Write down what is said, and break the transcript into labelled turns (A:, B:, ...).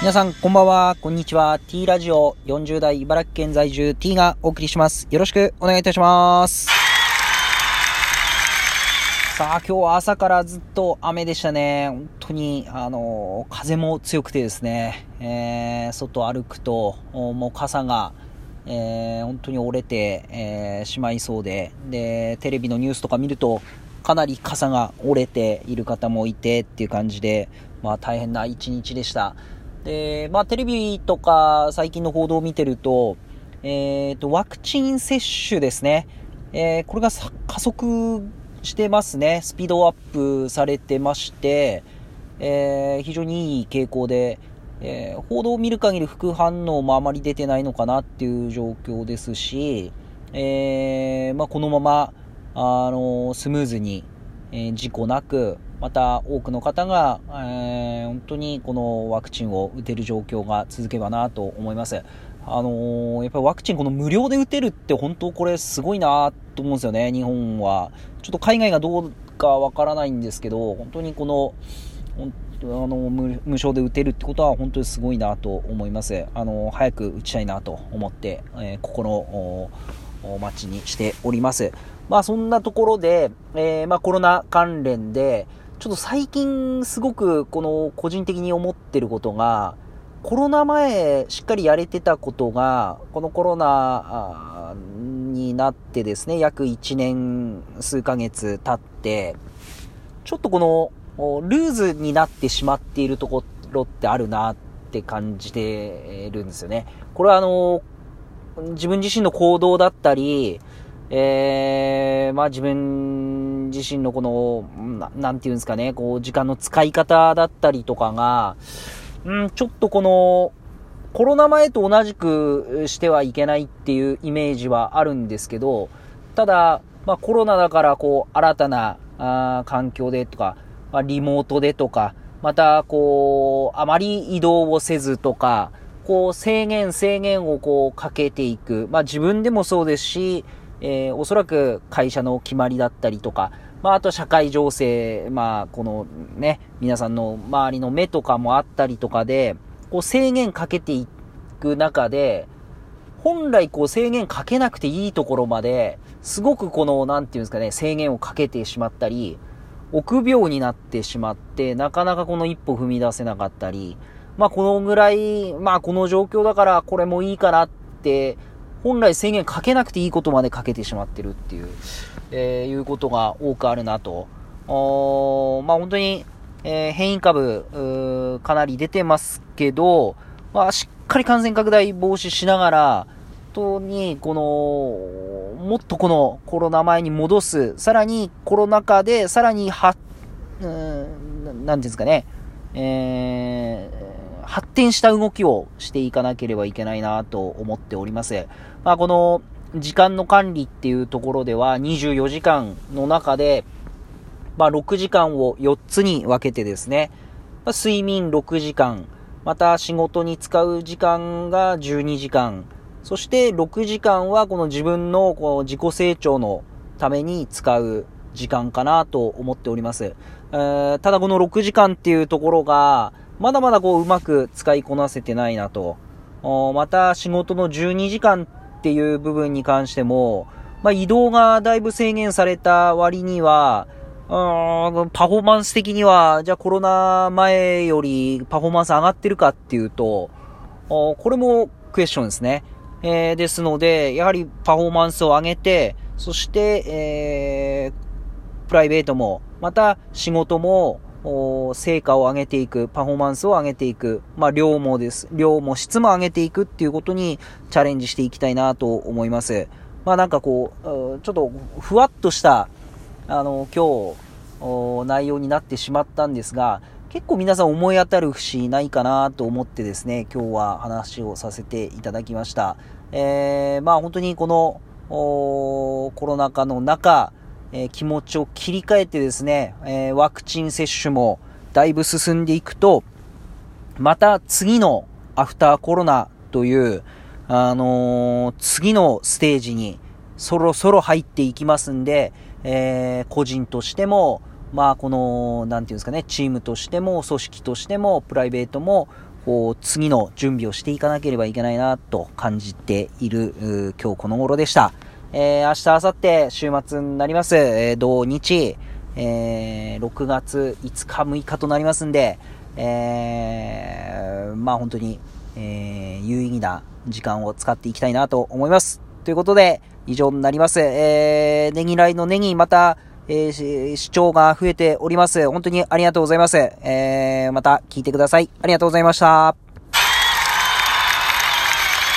A: 皆さん、こんばんは。こんにちは。T ラジオ40代茨城県在住 T がお送りします。よろしくお願いいたします。さあ、今日は朝からずっと雨でしたね。本当に、あの、風も強くてですね、えー、外歩くと、もう傘が、えー、本当に折れて、えー、しまいそうで、で、テレビのニュースとか見ると、かなり傘が折れている方もいてっていう感じで、まあ大変な一日でした。で、まあテレビとか最近の報道を見てると、えっ、と、ワクチン接種ですね。えー、これが加速してますね。スピードアップされてまして、えー、非常にいい傾向で、えー、報道を見る限り副反応もあまり出てないのかなっていう状況ですし、えー、まあ、このまま、あのスムーズに、え事故なく、また多くの方が、え本当にこのワクチンを打てる状況が続けばなと思います。あのやっぱりワクチンこの無料で打てるって本当これすごいなと思うんですよね、日本は。ちょっと海外がどうかわからないんですけど、本当にこの、あの無償で打てるってことは本当にすごいなと思います。あの早く打ちたいなと思って、えー、心をお待ちにしております。まあそんなところで、えー、まあコロナ関連で、ちょっと最近すごくこの個人的に思ってることが、コロナ前しっかりやれてたことが、このコロナになってですね、約1年数ヶ月経って、ちょっとこのルーズになってしまっているところってあるなって感じてるんですよね。これはあの、自分自身の行動だったり、えー、まあ自分自身のこの、なんていうんですかね、こう時間の使い方だったりとかが、うん、ちょっとこの、コロナ前と同じくしてはいけないっていうイメージはあるんですけど、ただ、まあコロナだからこう新たなあ環境でとか、まあ、リモートでとか、またこう、あまり移動をせずとか、こう制限制限をこうかけていく。まあ自分でもそうですし、えー、おそらく会社の決まりだったりとか、まあ、あと社会情勢、まあ、このね、皆さんの周りの目とかもあったりとかで、こう制限かけていく中で、本来こう制限かけなくていいところまで、すごくこの、なんていうんですかね、制限をかけてしまったり、臆病になってしまって、なかなかこの一歩踏み出せなかったり、まあこのぐらい、まあこの状況だからこれもいいかなって、本来制限かけなくていいことまでかけてしまってるっていう、えー、いうことが多くあるなと。おまあ本当に、えー、変異株、かなり出てますけど、まあしっかり感染拡大防止しながら、本当に、この、もっとこのコロナ前に戻す、さらにコロナ禍で、さらには、うん、なんですかね、えー、発展した動きをしていかなければいけないなと思っております。まあ、この時間の管理っていうところでは24時間の中で、まあ、6時間を4つに分けてですね、まあ、睡眠6時間、また仕事に使う時間が12時間、そして6時間はこの自分のこの自己成長のために使う時間かなと思っております。え、ただこの6時間っていうところが、まだまだこううまく使いこなせてないなと。また仕事の12時間っていう部分に関しても、まあ、移動がだいぶ制限された割には、うーんパフォーマンス的には、じゃあコロナ前よりパフォーマンス上がってるかっていうと、これもクエスチョンですね。えー、ですので、やはりパフォーマンスを上げて、そして、えー、プライベートも、また仕事も、成果を上げていく、パフォーマンスを上げていく、まあ量もです。量も質も上げていくっていうことにチャレンジしていきたいなと思います。まあなんかこう、ちょっとふわっとした、あの、今日、内容になってしまったんですが、結構皆さん思い当たる節ないかなと思ってですね、今日は話をさせていただきました。えー、まあ本当にこの、コロナ禍の中、え、気持ちを切り替えてですね、え、ワクチン接種もだいぶ進んでいくと、また次のアフターコロナという、あのー、次のステージにそろそろ入っていきますんで、え個人としても、まあこの、なんていうんですかね、チームとしても、組織としても、プライベートも、こう、次の準備をしていかなければいけないな、と感じている、今日この頃でした。えー、明日、明後日、週末になります。えー、土日、えー、6月5日、6日となりますんで、えー、まあ本当に、えー、有意義な時間を使っていきたいなと思います。ということで、以上になります。えー、ネギライのネギ、また、えー、視聴が増えております。本当にありがとうございます。えー、また聞いてください。ありがとうございました。